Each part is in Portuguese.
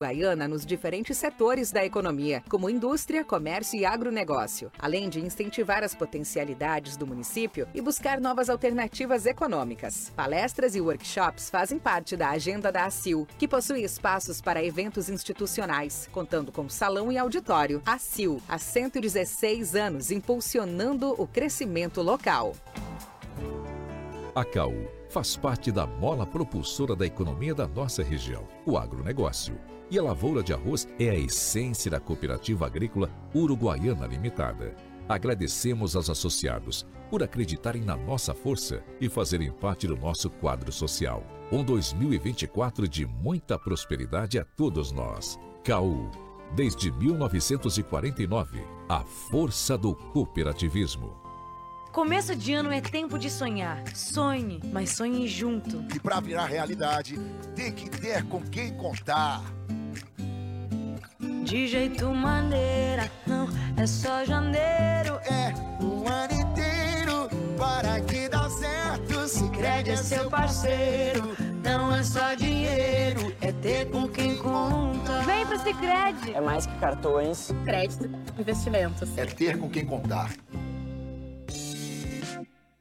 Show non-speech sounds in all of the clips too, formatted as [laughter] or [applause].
Guaiana nos diferentes setores da economia, como indústria, comércio e agronegócio, além de incentivar as potencialidades do município e buscar novas alternativas econômicas. Palestras e workshops fazem parte da agenda da ACIL, que possui espaços para eventos institucionais, contando com salão e auditório. ACIL, há 116 anos impulsionando o crescimento local. A CAU faz parte da mola propulsora da economia da nossa região, o agronegócio e a lavoura de arroz é a essência da Cooperativa Agrícola Uruguaiana Limitada. Agradecemos aos associados por acreditarem na nossa força e fazerem parte do nosso quadro social. Um 2024 de muita prosperidade a todos nós. CAU, desde 1949, a força do cooperativismo. Começo de ano é tempo de sonhar. Sonhe, mas sonhe junto. E para virar realidade, tem que ter com quem contar. De jeito maneira, não é só janeiro. É o ano inteiro para que dá certo. Se crede é seu parceiro. Não é só dinheiro, é ter com quem conta. Vem pro Cicred. É mais que cartões. Crédito, investimentos. É ter com quem contar.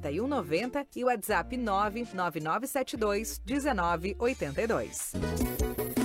4190 e WhatsApp 99972 1982.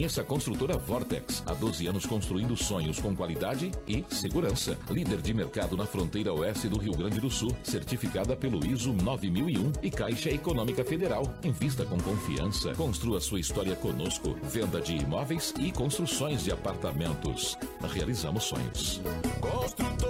Conheça a construtora Vortex. Há 12 anos construindo sonhos com qualidade e segurança. Líder de mercado na fronteira oeste do Rio Grande do Sul. Certificada pelo ISO 9001 e Caixa Econômica Federal. Invista com confiança. Construa sua história conosco. Venda de imóveis e construções de apartamentos. Realizamos sonhos. Construtora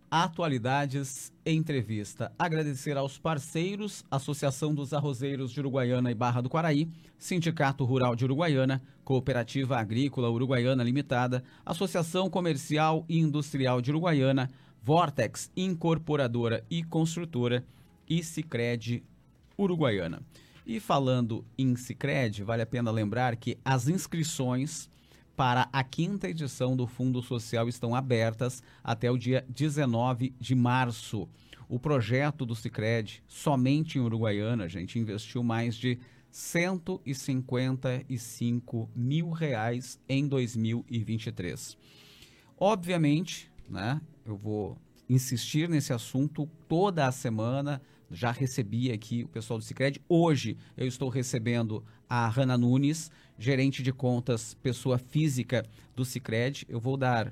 Atualidades Entrevista. Agradecer aos parceiros, Associação dos Arrozeiros de Uruguaiana e Barra do Quaraí, Sindicato Rural de Uruguaiana, Cooperativa Agrícola Uruguaiana Limitada, Associação Comercial e Industrial de Uruguaiana, Vortex Incorporadora e Construtora e Cicred Uruguaiana. E falando em Cicred, vale a pena lembrar que as inscrições para a quinta edição do Fundo Social estão abertas até o dia 19 de março. O projeto do Cicred, somente em Uruguaiana, a gente investiu mais de 155 mil reais em 2023. Obviamente, né, eu vou insistir nesse assunto toda a semana. Já recebi aqui o pessoal do Cicred. Hoje eu estou recebendo a Rana Nunes, gerente de contas, pessoa física do Cicred. Eu vou dar.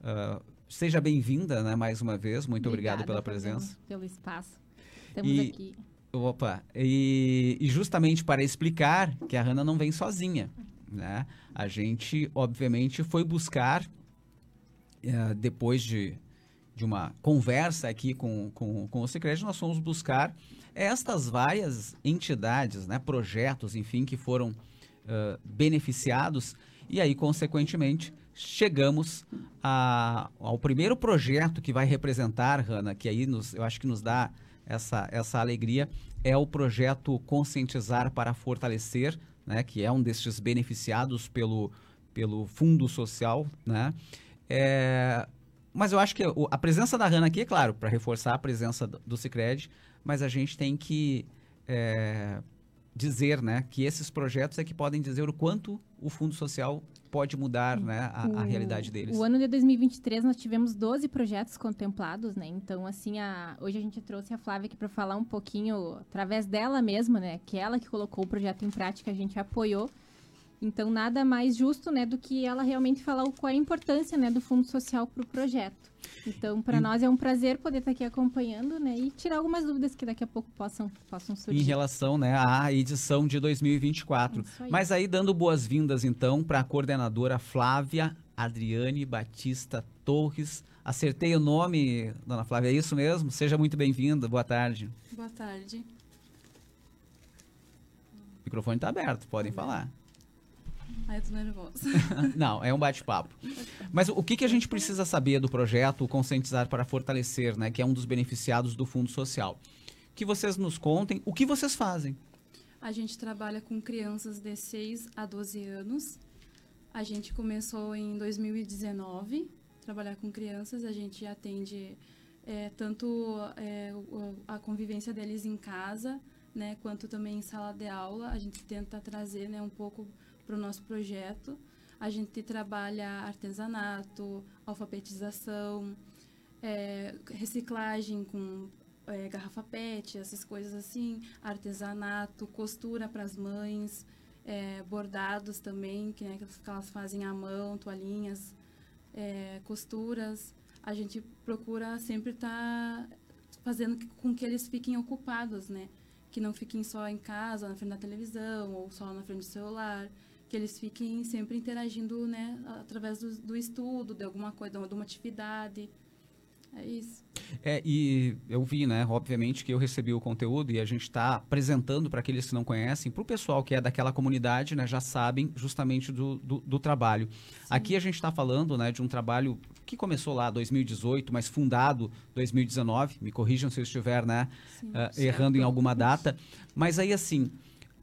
Uh, seja bem-vinda, né, mais uma vez. Muito Obrigada, obrigado pela presença. Pelo espaço. Estamos E- aqui. Opa, e, e justamente para explicar que a Hanna não vem sozinha, né? A gente, obviamente, foi buscar, eh, depois de, de uma conversa aqui com, com, com o Cicred, nós fomos buscar estas várias entidades, né? Projetos, enfim, que foram eh, beneficiados e aí, consequentemente, chegamos a- ao primeiro projeto que vai representar, Hanna, que aí nos, eu acho que nos dá essa, essa alegria, é o projeto Conscientizar para Fortalecer, né, que é um destes beneficiados pelo, pelo Fundo Social. Né? É, mas eu acho que a presença da Hanna aqui é claro, para reforçar a presença do, Cicred, mas a gente tem que é, dizer, né, que esses projetos é que podem dizer o quanto o Fundo Social pode mudar, né, a, a O- realidade deles. O ano de 2023 nós tivemos 12 projetos contemplados, né? Então, assim, a- hoje a gente trouxe a Flávia aqui para falar um pouquinho, através dela mesma, né? Que ela que colocou o projeto em prática, a gente apoiou. Então, nada mais justo, né, do que ela realmente falar o, qual é a importância, né, do Fundo Social para o projeto. Então, para E- nós é um prazer poder estar aqui acompanhando, né, e tirar algumas dúvidas que daqui a pouco possam, possam Em surgir. relação né, à edição de 2024. Isso aí. Mas aí, dando boas-vindas, então, para a coordenadora Flávia Adriane Batista Torres. Acertei o nome, dona Flávia, é isso mesmo? Seja muito bem-vinda, boa tarde. Boa tarde. O microfone está aberto, podem falar. Ai, eu tô nervosa. [laughs] Não, é um bate-papo. Mas o que, que a gente precisa saber do projeto Conscientizar para Fortalecer, né, que é um dos beneficiados do Fundo Social? Que vocês nos contem o que vocês fazem. A gente trabalha com crianças de 6 a 12 anos. A gente começou em 2019 trabalhar com crianças. A gente atende é, tanto é, a convivência deles em casa, né, quanto também em sala de aula. A gente tenta trazer né, um pouco para o nosso projeto. A gente trabalha artesanato, alfabetização, é, reciclagem com é, garrafa PET, essas coisas assim, artesanato, costura para as mães, é, bordados também, que, né, que elas fazem à mão, toalhinhas, é, costuras. A gente procura sempre estar fazendo que- com que eles fiquem ocupados, né? Que não fiquem só em casa, na frente da televisão, ou só na frente do celular. Que eles fiquem sempre interagindo, né? Através do, do estudo, de alguma coisa, de uma atividade. É isso. É, e eu vi, né, obviamente, que eu recebi o conteúdo e a gente está apresentando para aqueles que não conhecem, para o pessoal que é daquela comunidade, né, já sabem justamente do, do, do trabalho. Aqui a gente está falando, né, de um trabalho que começou lá 2018, mas fundado 2019, me corrijam se eu estiver, né, ah, errando em alguma data. Mas aí, assim,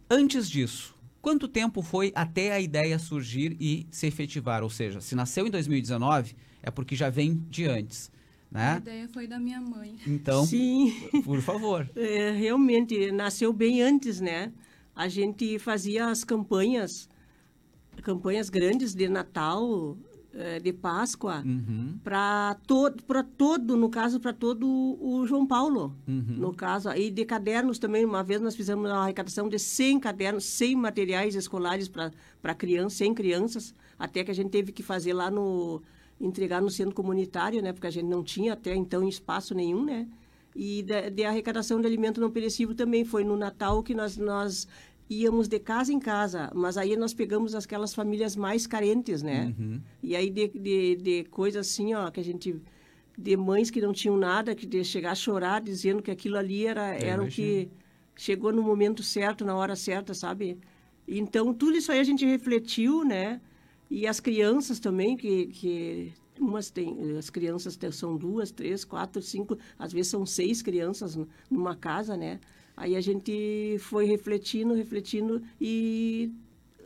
antes disso, quanto tempo foi até a ideia surgir e se efetivar? Ou seja, se nasceu em 2019, é porque já vem de antes, A né? ideia foi da minha mãe. Então, Sim, por favor. [laughs] é, realmente nasceu bem antes, né? A gente fazia as campanhas, campanhas grandes de Natal, de Páscoa, Uhum, para todo, para todo, no caso para todo o João Paulo, uhum. no caso e de cadernos também. Uma vez nós fizemos uma arrecadação de 100 cadernos, 100 materiais escolares para para crianças, 100 crianças, até que a gente teve que fazer lá no entregar no centro comunitário, né? Porque a gente não tinha até então espaço nenhum, né? E de, de arrecadação de alimento não perecível também foi no Natal que nós nós íamos de casa em casa, mas aí nós pegamos aquelas famílias mais carentes, né? Uhum. E aí de, de, de coisas assim, ó, que a gente de mães que não tinham nada, que de chegar a chorar dizendo que aquilo ali era Eu era o que chegou no momento certo, na hora certa, sabe? Então tudo isso aí a gente refletiu, né? E as crianças também que que umas têm as crianças são duas, três, quatro, cinco, às vezes são seis crianças numa casa, né? Aí a gente foi refletindo, refletindo e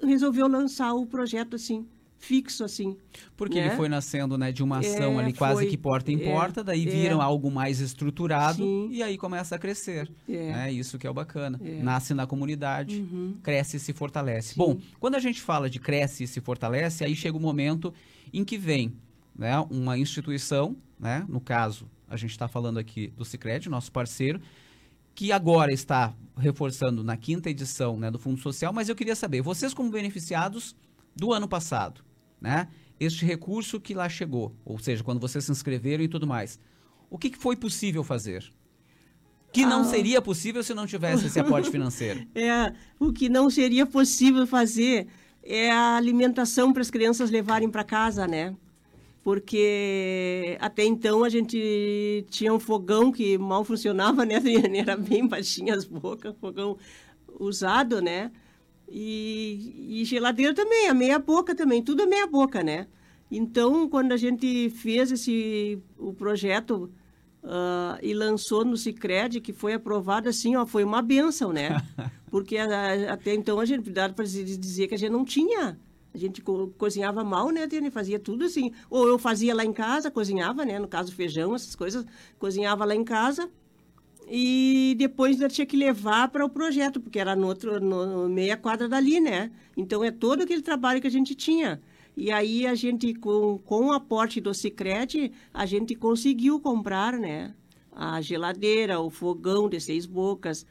resolveu lançar o projeto assim, fixo assim. Porque né? ele foi nascendo né, de uma ação É, ali quase foi. que porta em É, porta, daí é. viram algo mais estruturado Sim. e aí começa a crescer. É. né? Isso que é o bacana. É. Nasce na comunidade, Uhum. cresce e se fortalece. Sim. Bom, quando a gente fala de cresce e se fortalece, aí chega o momento em que vem né, uma instituição, né, no caso, a gente está falando aqui do Cicred, nosso parceiro, que agora está reforçando na quinta edição né, do Fundo Social, mas eu queria saber, vocês como beneficiados do ano passado, né, este recurso que lá chegou, ou seja, quando vocês se inscreveram e tudo mais, o que, que foi possível fazer? Que não Ah. seria possível se não tivesse esse aporte financeiro. [laughs] É, o que não seria possível fazer é a alimentação para as crianças levarem para casa, né? Porque até então a gente tinha um fogão que mal funcionava, né? [laughs] Era bem baixinha as bocas, fogão usado, né? E, e geladeira também, a meia boca também, tudo é meia boca, né? Então, quando a gente fez esse o projeto ah, e lançou no Cicred, que foi aprovado assim, ó, foi uma benção, né? [laughs] Porque a- até então a gente dá para dizer que a gente não tinha A gente co cozinhava mal, né, Tênia? Fazia tudo assim. Ou eu fazia lá em casa, cozinhava, né? No caso, feijão, essas coisas. Cozinhava lá em casa. E depois eu tinha que levar para o projeto, porque era no outro, no, meia quadra dali, né? Então é todo aquele trabalho que a gente tinha. E aí a gente, com, com o aporte do Cicred, a gente conseguiu comprar, né? A geladeira, o fogão de seis bocas,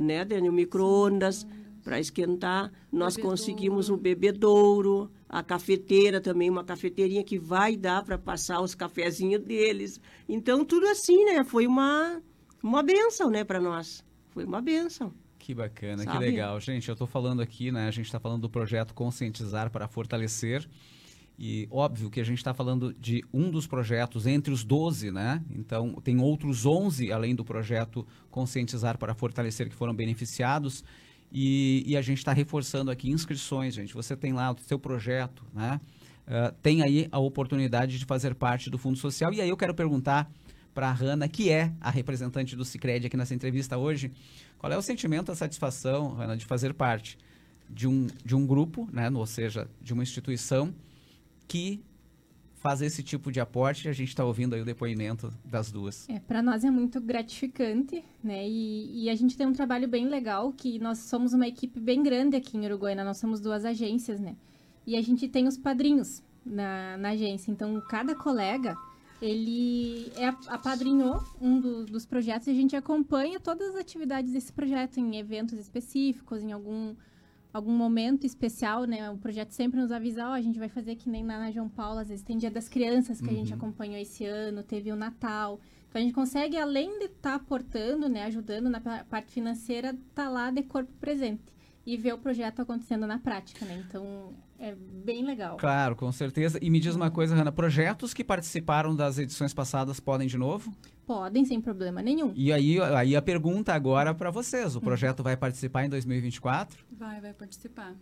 né? Dani, o micro-ondas para esquentar. Nós Bebedouro. conseguimos o bebedouro, a cafeteira também, uma cafeteirinha que vai dar para passar os cafezinhos deles. Então, tudo assim, né? Foi uma, uma benção, né, para nós. Foi uma benção. Que bacana, que Sabe? legal. Gente, eu estou falando aqui, né? A gente está falando do projeto Conscientizar para Fortalecer. E óbvio que a gente está falando de um dos projetos entre os 12, né? Então, tem outros 11 além do projeto Conscientizar para Fortalecer que foram beneficiados. E, e a gente está reforçando aqui inscrições, gente. Você tem lá o seu projeto, né? Ah, tem aí a oportunidade de fazer parte do Fundo Social. E aí eu quero perguntar para a Hanna, que é a representante do Cicred aqui nessa entrevista hoje, qual é o sentimento, a satisfação, Hanna, de fazer parte de um, de um grupo, né? ou seja, de uma instituição que faz esse tipo de aporte. A gente está ouvindo aí o depoimento das duas. É, para nós é muito gratificante, né? E, e a gente tem um trabalho bem legal, que nós somos uma equipe bem grande aqui em Uruguaiana, nós somos duas agências, né? E a gente tem os padrinhos na, na agência, então cada colega, ele é, apadrinhou um do- dos projetos e a gente acompanha todas as atividades desse projeto em eventos específicos, em algum algum momento especial, né? O projeto sempre nos avisa, ó, a gente vai fazer que nem lá na João Paulo, às vezes tem Dia das Crianças que a gente Uhum. acompanhou esse ano, teve o Natal. Então a gente consegue, além de estar aportando, né, ajudando na pa- parte financeira, tá lá de corpo presente e ver o projeto acontecendo na prática, né? Então é bem legal. Claro, com certeza. E me diz uma coisa, Hanna, projetos que participaram das edições passadas podem de novo? Podem sem problema nenhum. E aí, aí a pergunta agora para vocês. O projeto vai participar em 2024? Vai, vai participar.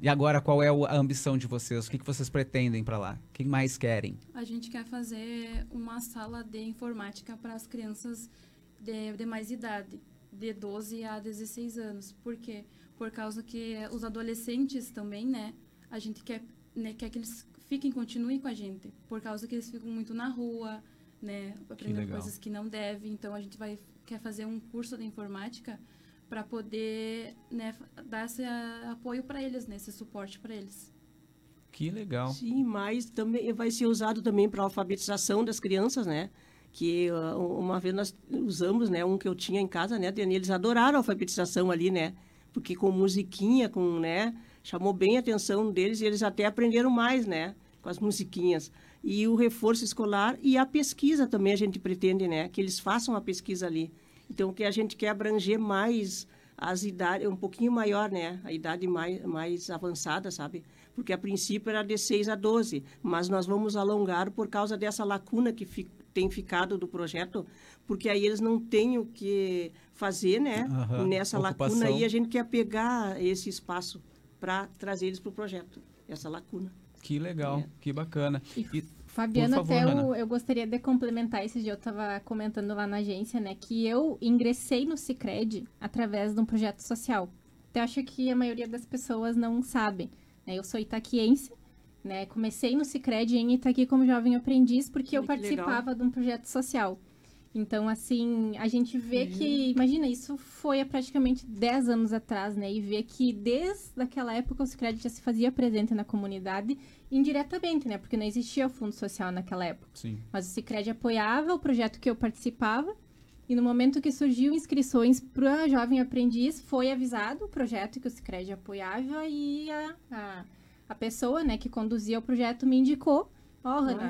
E agora, qual é a ambição de vocês? O que, que vocês pretendem para lá? O que mais querem? A gente quer fazer uma sala de informática para as crianças de, de mais idade, de 12 a 16 anos. Por quê? Por causa que os adolescentes também, né? A gente quer, né, quer que eles fiquem, continuem com a gente. Por causa que eles ficam muito na rua, né? Aprendendo legal. coisas que não devem. Então, a gente vai quer fazer um curso de informática para poder né, dar esse apoio para eles, né? Esse suporte para eles. Que legal. Sim, mas também vai ser usado também para alfabetização das crianças, né? Que ah, uma vez nós usamos, né, um que eu tinha em casa, né, Dani? Eles adoraram a alfabetização ali, né? Porque com musiquinha, com, né, chamou bem a atenção deles e eles até aprenderam mais, né, com as musiquinhas. E o reforço escolar e a pesquisa também a gente pretende, né, que eles façam a pesquisa ali. Então, que a gente quer abranger mais as idades, um pouquinho maior, né, a idade mais, mais avançada, sabe? Porque a princípio era de 6 a 12, mas nós vamos alongar por causa dessa lacuna que tem ficado do projeto, porque aí eles não têm o que fazer, né? Aham, Nessa lacuna ocupação. aí a gente quer pegar esse espaço para trazer eles para o projeto, essa lacuna. Que legal, É. que bacana. E, E- Fabiana, favor, até eu, eu gostaria de complementar esse dia, eu estava comentando lá na agência, né, que eu ingressei no Cicred através de um projeto social. Então, eu acho que a maioria das pessoas não sabem. Né? Eu sou itaquiense, né, comecei no Cicred em Itaqui como jovem aprendiz, porque eu que legal. participava de um projeto social. Então, assim, a gente vê Uhum. que, imagina, isso foi há praticamente 10 anos atrás, né? E vê que desde aquela época o Cicred já se fazia presente na comunidade indiretamente, né? Porque não existia o fundo social naquela época. Sim. Mas o Cicred apoiava o projeto que eu participava. E no momento que surgiu inscrições para jovem aprendiz, foi avisado o projeto que o Cicred apoiava e a, a, a pessoa, né, que conduzia o projeto me indicou.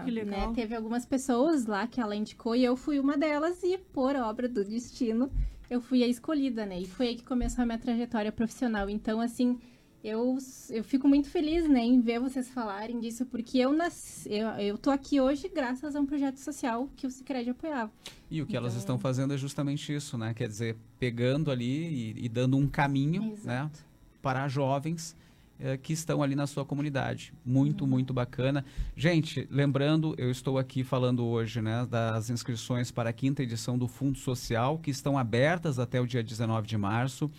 Que legal. né, teve algumas pessoas lá que ela indicou e eu fui uma delas e por obra do destino eu fui a escolhida, né? E foi aí que começou a minha trajetória profissional. Então, assim, eu, eu fico muito feliz, né, em ver vocês falarem disso, porque eu nasci, eu, eu tô aqui hoje graças a um projeto social que o Cicred apoiava. E o que elas Então- estão fazendo é justamente isso, né? Quer dizer, pegando ali e, e dando um caminho, né? Exato. Para jovens que estão ali na sua comunidade. Muito, muito bacana. Gente, lembrando, eu estou aqui falando hoje, né? Das inscrições para a quinta edição do Fundo Social, que estão abertas até o dia 19 de março.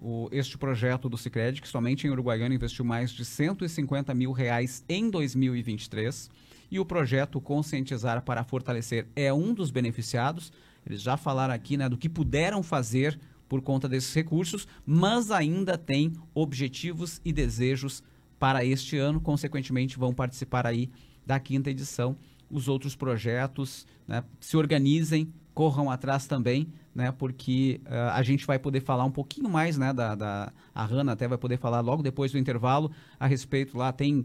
o, este projeto do Cicred, que somente em Uruguaiana investiu mais de 150 mil reais em 2023. E o projeto Conscientizar para Fortalecer é um dos beneficiados. Eles já falaram aqui né, do que puderam fazer por conta desses recursos, mas ainda tem objetivos e desejos para este ano. Consequentemente, vão participar aí da quinta edição. Os outros projetos né, se organizem, corram atrás também, né, porque uh, a gente vai poder falar um pouquinho mais, né, da, da a Hanna até vai poder falar logo depois do intervalo a respeito lá tem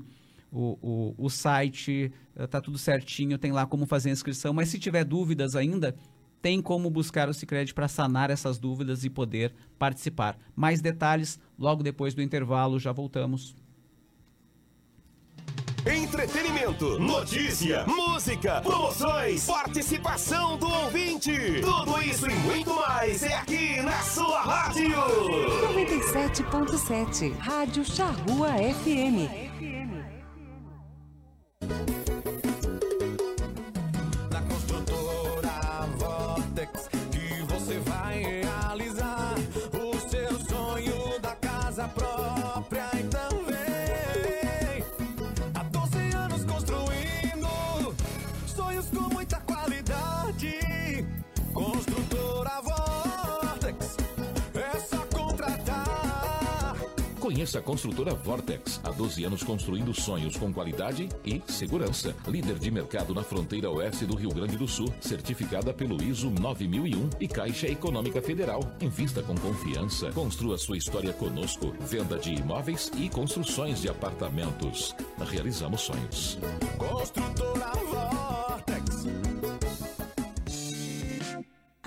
o, o, o site, está tudo certinho, tem lá como fazer a inscrição, mas se tiver dúvidas ainda, tem como buscar o Cicred para sanar essas dúvidas e poder participar. Mais detalhes logo depois do intervalo, já voltamos. Entretenimento, notícia, música, promoções, participação do ouvinte. Tudo isso e muito mais é aqui na sua rádio. 97.7 Rádio Charrua FM. Conheça a construtora Vortex. Há 12 anos construindo sonhos com qualidade e segurança. Líder de mercado na fronteira oeste do Rio Grande do Sul. Certificada pelo ISO 9001 e Caixa Econômica Federal. Invista com confiança. Construa sua história conosco. Venda de imóveis e construções de apartamentos. Realizamos sonhos. Construtora Vortex.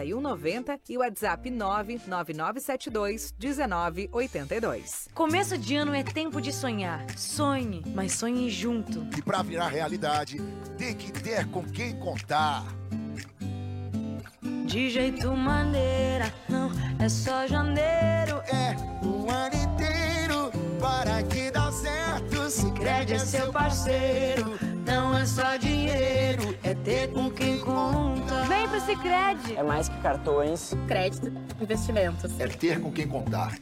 4190 e o WhatsApp 99972 1982. Começo de ano é tempo de sonhar. Sonhe, mas sonhe junto. E pra virar realidade, tem que ter com quem contar. De jeito maneira, não é só janeiro. É o ano inteiro para que dá certo. Se Cred é seu parceiro, não é só dinheiro, é ter com quem conta. Vem pro Cicred. É mais que cartões. Crédito, investimentos. é ter com quem contar.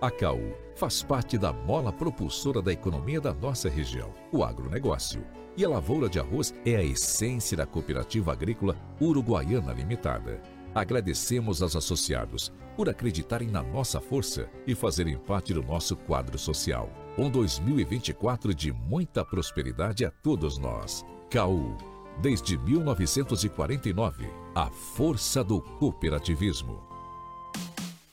A CAU faz parte da mola propulsora da economia da nossa região, o agronegócio. E a lavoura de arroz é a essência da cooperativa agrícola Uruguaiana Limitada. Agradecemos aos associados por acreditarem na nossa força e fazerem parte do nosso quadro social. Um 2024 de muita prosperidade a todos nós. CAU, desde 1949, a força do cooperativismo.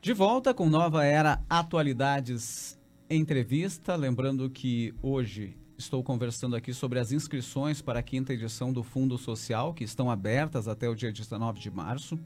De volta com Nova Era Atualidades Entrevista. Lembrando que hoje estou conversando aqui sobre as inscrições para a quinta edição do Fundo Social, que estão abertas até o dia 19 de março.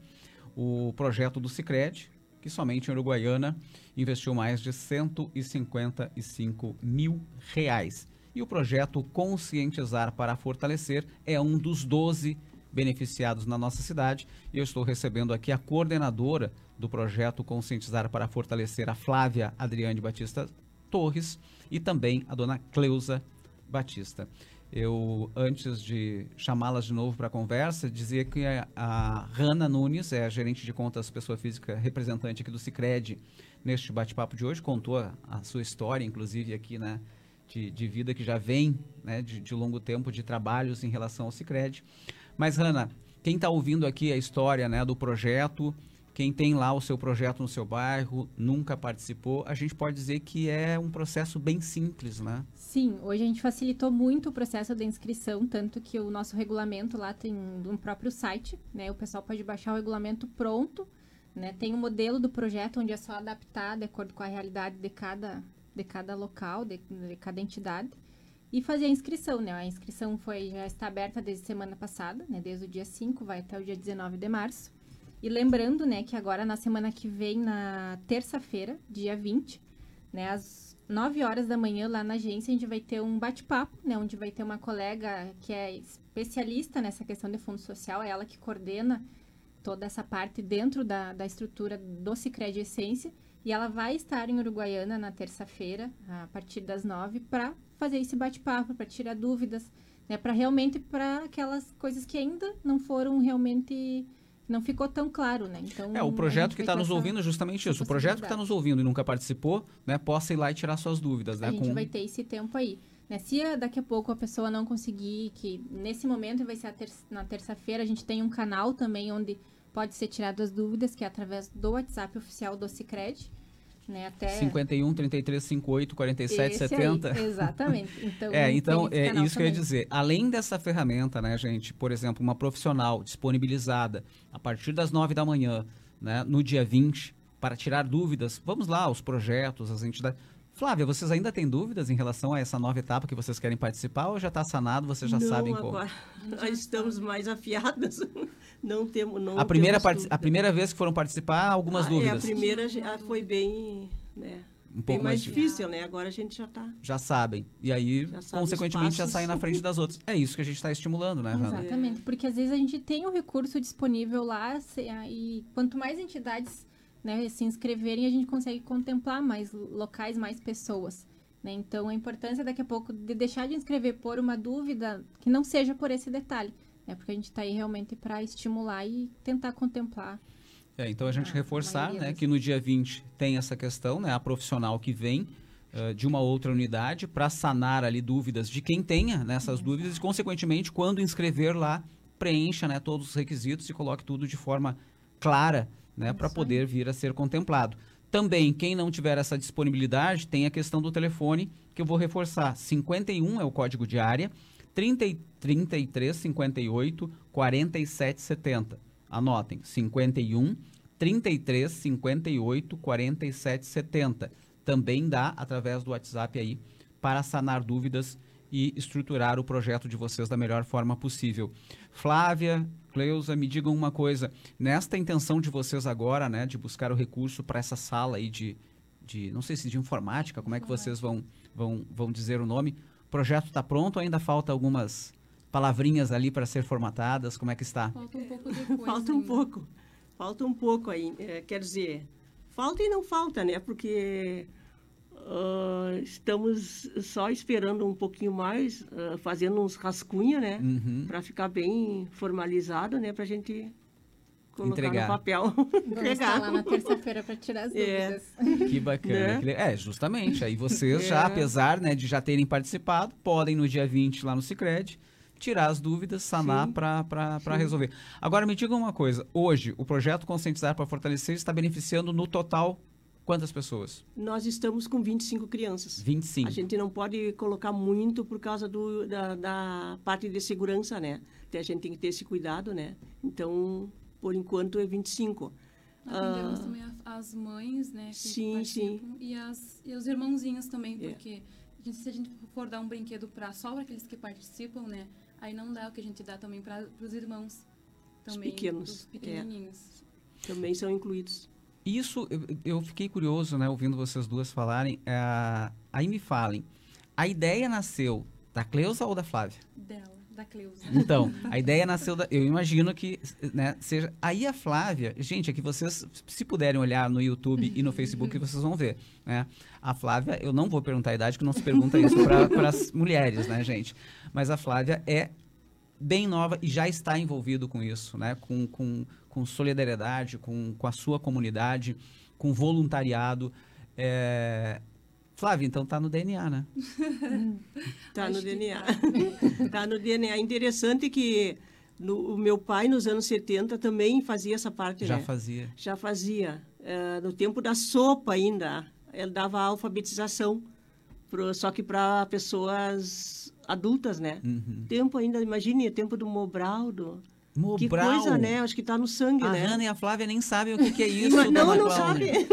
O projeto do Cicred, que somente em Uruguaiana investiu mais de 155 mil reais. E o projeto Conscientizar para Fortalecer é um dos 12 beneficiados na nossa cidade. E eu estou recebendo aqui a coordenadora do projeto Conscientizar para Fortalecer, a Flávia Adriane Batista Torres, e também a dona Cleusa Batista. Eu, antes de chamá-las de novo para a conversa, dizia que a, a Hanna Nunes é a gerente de contas pessoa física representante aqui do Cicred neste bate-papo de hoje, contou a, a sua história, inclusive aqui né, de, de vida que já vem né, de, de longo tempo de trabalhos em relação ao Cicred. Mas, Hanna, quem está ouvindo aqui a história né, do projeto, quem tem lá o seu projeto no seu bairro, nunca participou, a gente pode dizer que é um processo bem simples, né? Sim, hoje a gente facilitou muito o processo de inscrição, tanto que o nosso regulamento lá tem um próprio site, né? O pessoal pode baixar o regulamento pronto, né? Tem um modelo do projeto onde é só adaptar de acordo com a realidade de cada, de cada local, de, de cada entidade e fazer a inscrição, né? A inscrição foi já está aberta desde semana passada, né? Desde o dia 5 vai até o dia 19 de março. E lembrando, né, que agora na semana que vem, na terça-feira, dia 20, né, às 9 horas da manhã lá na agência, a gente vai ter um bate-papo, né, onde vai ter uma colega que é especialista nessa questão de fundo social, é ela que coordena toda essa parte dentro da, da estrutura do Cicred Essência, e ela vai estar em Uruguaiana na terça-feira, a partir das 9, para fazer esse bate-papo, para tirar dúvidas, né, para realmente para aquelas coisas que ainda não foram realmente não ficou tão claro, né? Então, é, o projeto que está nos ouvindo é justamente isso. O projeto que está nos ouvindo e nunca participou, né, possa ir lá e tirar suas dúvidas, né? A gente com... vai ter esse tempo aí. Né? Se daqui a pouco a pessoa não conseguir, que nesse momento vai ser ter na terça-feira, a gente tem um canal também onde pode ser tirado as dúvidas, que é através do WhatsApp oficial do Cicred. Né, até... 51, 33, 58, 47, Esse 70. Aí, exatamente. Então, é, então é isso também. que eu ia dizer. Além dessa ferramenta, né, gente, por exemplo, uma profissional disponibilizada a partir das 9 da manhã, né, no dia 20, para tirar dúvidas, vamos lá, os projetos, as entidades. Flávia, vocês ainda têm dúvidas em relação a essa nova etapa que vocês querem participar ou já está sanado, vocês já não, sabem agora, como? Nós estamos mais afiadas. Não temos. Não a, primeira temos a primeira vez que foram participar, algumas ah, dúvidas. É, a primeira foi bem. Né, um pouco mais, mais difícil, né? Agora a gente já está. Já sabem. E aí, consequentemente, já saem na frente das outras. É isso que a gente está estimulando, né, Rana? Exatamente. Porque às vezes a gente tem o recurso disponível lá e quanto mais entidades né, se inscreverem, a gente consegue contemplar mais locais, mais pessoas. Né? Então, a importância daqui a pouco de deixar de inscrever por uma dúvida que não seja por esse detalhe. Né? Porque a gente está aí realmente para estimular e tentar contemplar. É, então, a gente a reforçar né, que no dia 20 tem essa questão, né, a profissional que vem uh, de uma outra unidade para sanar ali dúvidas de quem tenha nessas né, dúvidas e, consequentemente, quando inscrever lá, preencha né, todos os requisitos e coloque tudo de forma clara né, para poder vir a ser contemplado. Também, quem não tiver essa disponibilidade, tem a questão do telefone, que eu vou reforçar. 51 é o código de área, 30, 33 58 47 70. Anotem, 51 33 58 47 70. Também dá através do WhatsApp aí para sanar dúvidas e estruturar o projeto de vocês da melhor forma possível. Flávia, Cleusa, me digam uma coisa. Nesta intenção de vocês agora, né, de buscar o recurso para essa sala aí de, de, não sei se de informática, como é que vocês vão, vão, vão dizer o nome? O projeto está pronto ainda falta algumas palavrinhas ali para ser formatadas? Como é que está? Falta um pouco depois. falta um pouco. Falta um pouco aí. É, quer dizer, falta e não falta, né? Porque Uh, estamos só esperando um pouquinho mais, uh, fazendo uns rascunha, né? Uhum. Para ficar bem formalizado, né? Para a gente colocar Entregar. no papel. Vamos [laughs] estar lá na terça-feira para tirar as é. dúvidas. [laughs] Que bacana. Né? É, justamente. Aí vocês é. já, apesar né, de já terem participado, podem no dia 20 lá no Cicred tirar as dúvidas, sanar para resolver. Agora me diga uma coisa, hoje o projeto Conscientizar para Fortalecer está beneficiando no total Quantas pessoas? Nós estamos com 25 crianças. 25. A gente não pode colocar muito por causa do, da, da parte de segurança, né? Até a gente tem que ter esse cuidado, né? Então, por enquanto, é 25. Atendemos ah, também as mães, né? sim, sim. E, as, e os irmãozinhos também, é. porque a gente, se a gente for dar um brinquedo para só para aqueles que participam, né? Aí não dá o que a gente dá também para os irmãos. Também, os pequenos. Os pequenininhos. É. Também são incluídos. Isso, eu, eu, fiquei curioso, né, ouvindo vocês duas falarem. É, aí me falem, a ideia nasceu da Cleusa ou da Flávia? Dela, da Cleusa. Então, a [laughs] ideia nasceu da. Eu imagino que né, seja. Aí a Flávia, gente, é que vocês, se puderem olhar no YouTube e no Facebook, vocês vão ver. Né? A Flávia, eu não vou perguntar a idade, que não se pergunta isso para as mulheres, né, gente? Mas a Flávia é bem nova e já está envolvido com isso, né? Com, com, com solidariedade, com, com a sua comunidade, com voluntariado. É... Flávia, então tá no DNA, né? [laughs] tá no DNA. [laughs] tá no DNA. Interessante que No, o meu pai, nos anos 70, também fazia essa parte, Já né? fazia. Já fazia. Eh, no tempo da sopa ainda, ele dava alfabetização, pro, só que para pessoas adultas, né? Uhum. Tempo ainda, imagine, tempo do Mobral. Que coisa, né? Acho que tá no sangue, A né? Hanna e a Flávia nem sabem o que, que é [laughs] isso, não, dona não Cláudia. sabe.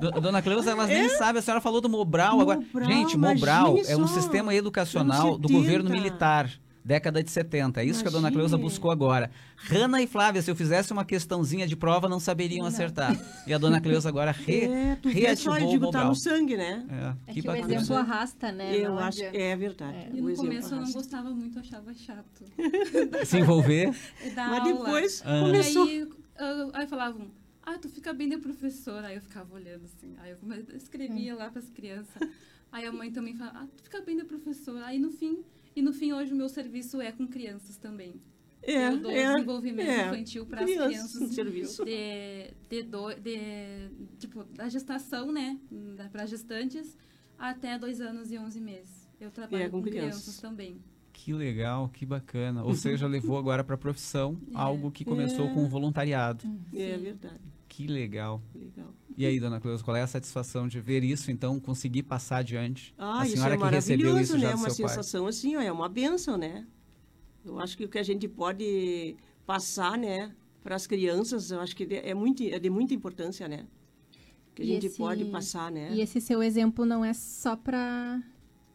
Do- Dona Cleusa, elas nem sabem. A senhora falou do Mobral, agora. Mobral, Gente, Mobral é um só. sistema educacional do governo 70. militar. Década de 70. É isso que a dona. Cleusa buscou agora. Hanna e Flávia, se eu fizesse uma questãozinha de prova, não saberiam acertar. E a dona Cleusa agora re, [laughs] É, tu vê reativou só, eu o digo, Mobral. tá no sangue, né? É, É que que o bacana. exemplo arrasta, né? Eu Não acho que é verdade. E O no começo eu não arrasta. gostava muito, eu achava chato. [laughs] Se envolver. É Mas aula. depois Ah. começou. E aí, eu- aí falavam, ah, tu fica bem de professora. Aí eu ficava olhando assim. Aí eu escrevia lá para as crianças. Aí a mãe também falava, ah, tu fica bem de professora. Aí no fim, e no fim hoje o meu serviço é com crianças também. É, eu dou é, desenvolvimento é. infantil para as Crianças [laughs] serviço. de, de, do- de- tipo, da gestação, né, para gestantes, até dois anos e 11 meses. Eu trabalho É, com com, crianças. crianças. também. Que legal, que bacana. Ou seja, levou agora para a profissão [laughs] algo que começou É. com voluntariado. É Sim. verdade. Que legal. Legal. E aí, dona Cleusa, qual é a satisfação de ver isso, então, conseguir passar adiante? Ah, a isso senhora é que recebeu maravilhoso, isso já né? do Uma seu pai. sensação assim, ó, é uma benção, né? Eu acho que o que a gente pode passar, né, para as crianças, eu acho que é muito é de muita importância, né? Que a E gente esse- pode passar, né? E esse seu exemplo não é só para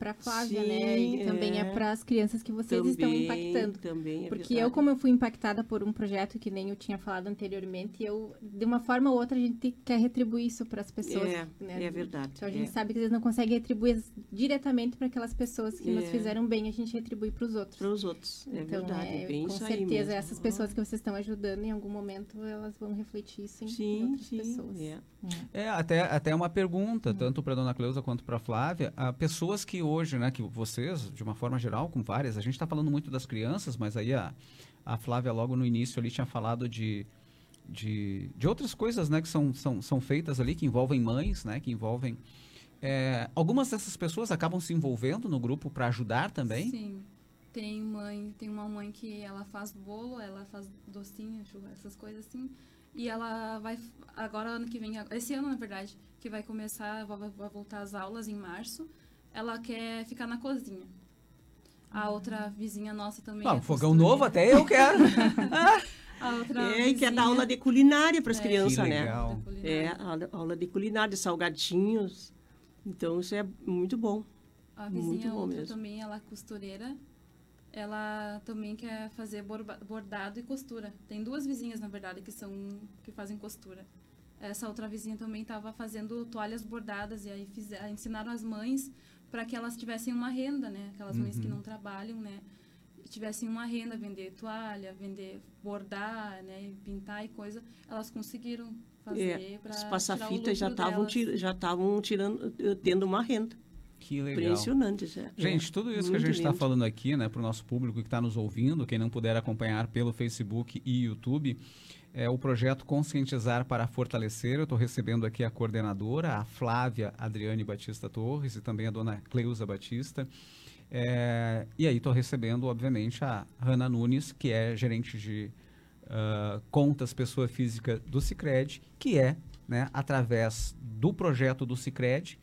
para Flávia, né? Sim, E também é, é. para as crianças que vocês estão Também, impactando. Também é Porque verdade. eu, como eu fui impactada por um projeto que nem eu tinha falado anteriormente, eu, de uma forma ou outra, a gente quer retribuir isso para as pessoas. É, né? é verdade, Então a gente é. sabe que eles não conseguem retribuir diretamente para aquelas pessoas que nos É. fizeram bem, a gente retribui para os outros. Para os outros, é então, verdade, é, é bem com isso aí certeza, mesmo. essas pessoas que vocês estão ajudando, em algum momento, elas vão refletir isso em, Sim, outras sim, pessoas. é. É, até, até uma pergunta, tanto para dona Cleusa quanto para Flávia. A pessoas que hoje, né, que vocês, de uma forma geral, com várias, a gente está falando muito das crianças, mas aí a, a Flávia, logo no início, ali tinha falado de, de, de outras coisas, né, que são, são, são feitas ali, que envolvem mães, né, que envolvem. é, algumas dessas pessoas acabam se envolvendo no grupo para ajudar também? Sim. Tem mãe, tem uma mãe que ela faz bolo, ela faz docinho, essas coisas assim. E ela vai agora ano que vem, esse ano na verdade, que vai começar, vai, voltar as aulas em março. Ela quer ficar na cozinha. A outra vizinha nossa também. Ah, é um fogão costureira. novo até eu quero. [laughs] A outra É, e quer dar vizinha- aula de culinária para as É. crianças, né? É, aula, aula de culinária, salgadinhos. Então, isso é muito bom. A Muito vizinha bom outra mesmo. também, ela é costureira. Ela também quer fazer bordado e costura. Tem duas vizinhas, na verdade, que são que fazem costura. Essa outra vizinha também estava fazendo toalhas bordadas e aí aí ensinaram as mães para que elas tivessem uma renda, né? Aquelas mães que Uhum. não trabalham, né? Tivessem uma renda, vender toalha, vender bordar, né? Pintar e coisa. Elas conseguiram fazer É, para os tirar o passafita já estavam já estavam tirando, eh, tendo uma renda. Que legal. Impressionante, já. Gente, tudo isso que a Muito gente está falando aqui, né, para o nosso público que está nos ouvindo, quem não puder acompanhar pelo Facebook e YouTube, é o projeto Conscientizar para Fortalecer. Eu estou recebendo aqui a coordenadora, a Flávia Adriane Batista Torres e também a dona Cleusa Batista. É, e aí estou recebendo, obviamente, a Hanna Nunes, que é gerente de ah, contas pessoa física do Cicred, que é, né, através do projeto do Cicred,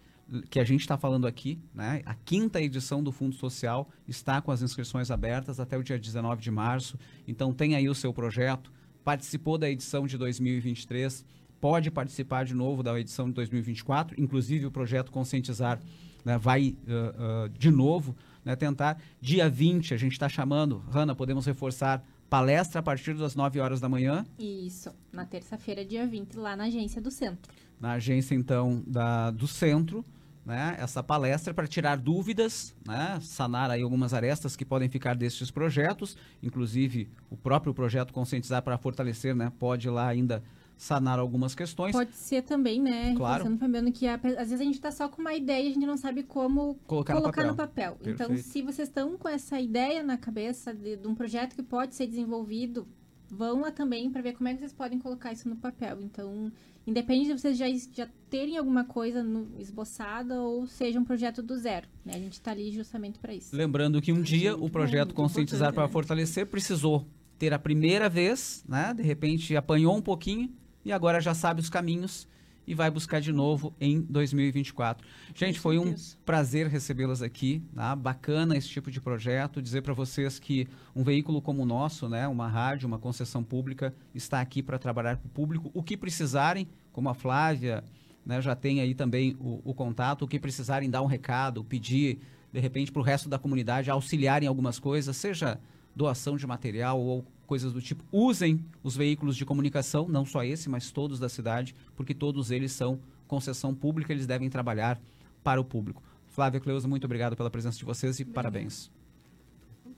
que a gente está falando aqui, né, a quinta edição do Fundo Social está com as inscrições abertas até o dia 19 de março. Então tem aí o seu projeto, participou da edição de 2023, pode participar de novo da edição de 2024, inclusive o projeto Conscientizar né, vai ah, ah, de novo né, tentar. Dia 20, a gente está chamando, Hanna, podemos reforçar, palestra a partir das 9 horas da manhã, Isso, na terça-feira, dia 20, lá na agência do centro. na agência então da, do centro, né, essa palestra para tirar dúvidas, né, sanar aí algumas arestas que podem ficar destes projetos, inclusive o próprio projeto Conscientizar para Fortalecer, né, pode lá ainda sanar algumas questões. Pode ser também, né? Claro. Reforçando, Fabiano, que a- às vezes a gente tá só com uma ideia e a gente não sabe como Colocar no papel. papel. Então, se vocês estão com essa ideia na cabeça de, de um projeto que pode ser desenvolvido, vão lá também para ver como é que vocês podem colocar isso no papel. Então, independente de vocês já, já terem alguma coisa no, esboçada ou seja um projeto do zero, né? A gente tá ali justamente para isso. Lembrando que um dia o projeto Conscientizar para? Fortalecer precisou ter a primeira vez, né? De repente apanhou um pouquinho e agora já sabe os caminhos e vai buscar de novo em 2024. Gente, foi um prazer recebê-las aqui, tá? Bacana esse tipo de projeto, dizer para vocês que um veículo como o nosso, né, uma rádio, uma concessão pública, está aqui para trabalhar com o público. O que precisarem, como a Flávia, né, já tem aí também o, o contato, o que precisarem dar um recado, pedir de repente para o resto da comunidade auxiliar em algumas coisas, seja doação de material ou coisas do tipo. Usem os veículos de comunicação, não só esse, mas todos da cidade, porque todos eles são concessão pública, eles devem trabalhar para o público. Flávia Cleusa, muito obrigado pela presença de vocês e Obrigada. parabéns.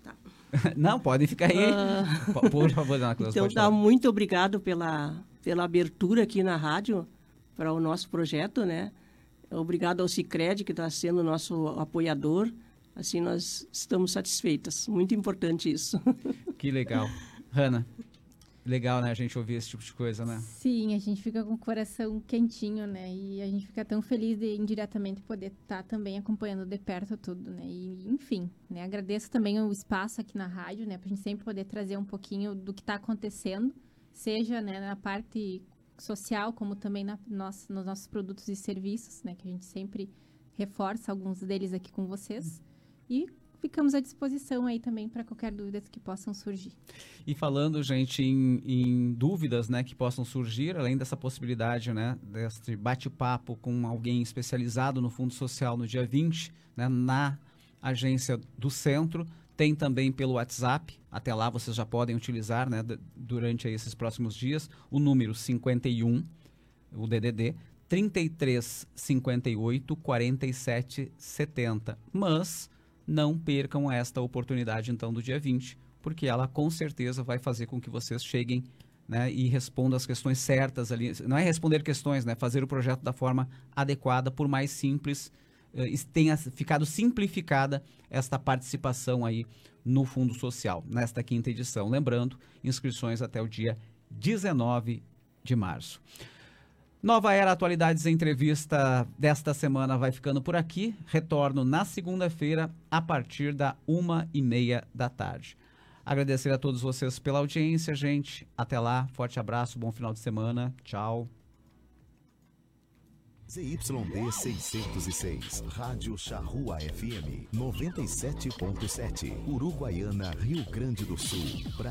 Tá. [laughs] não, podem ficar aí. Uh... Por favor, Dona Cleusa. Então, tá, muito obrigado pela, pela abertura aqui na rádio para o nosso projeto, né? Obrigado ao Cicred, que está sendo nosso apoiador. Assim, nós estamos satisfeitas. Muito importante isso. [laughs] Que legal. Hanna, legal, né, a gente ouvir esse tipo de coisa, né? Sim, a gente fica com o coração quentinho, né? E a gente fica tão feliz de indiretamente poder estar tá também acompanhando de perto tudo, né? E, enfim, né? Agradeço também o espaço aqui na rádio, né? Pra gente sempre poder trazer um pouquinho do que está acontecendo, seja né, na parte social, como também na, nos, nos nossos produtos e serviços, né? Que a gente sempre reforça alguns deles aqui com vocês. E ficamos à disposição aí também para qualquer dúvida que possam surgir. E falando, gente, em, em, dúvidas né, que possam surgir, além dessa possibilidade né, desse bate-papo com alguém especializado no Fundo Social no dia 20, né, na agência do centro, tem também pelo WhatsApp, até lá vocês já podem utilizar né, durante esses próximos dias, o número 51, o DDD, 33 58 47 70. Mas não percam esta oportunidade então do dia 20, porque ela com certeza vai fazer com que vocês cheguem né, e respondam as questões certas ali. Não é responder questões, né? Fazer o projeto da forma adequada, por mais simples eh, tenha ficado simplificada esta participação aí no Fundo Social, nesta quinta edição. Lembrando, inscrições até o dia 19 de março. Nova Era Atualidades Entrevista desta semana vai ficando por aqui. Retorno na segunda-feira, a partir da uma e meia da tarde. Agradecer a todos vocês pela audiência, gente. Até lá, forte abraço, bom final de semana. Tchau. ZYD 606, Rádio Charrua FM 97.7, Uruguaiana, Rio Grande do Sul.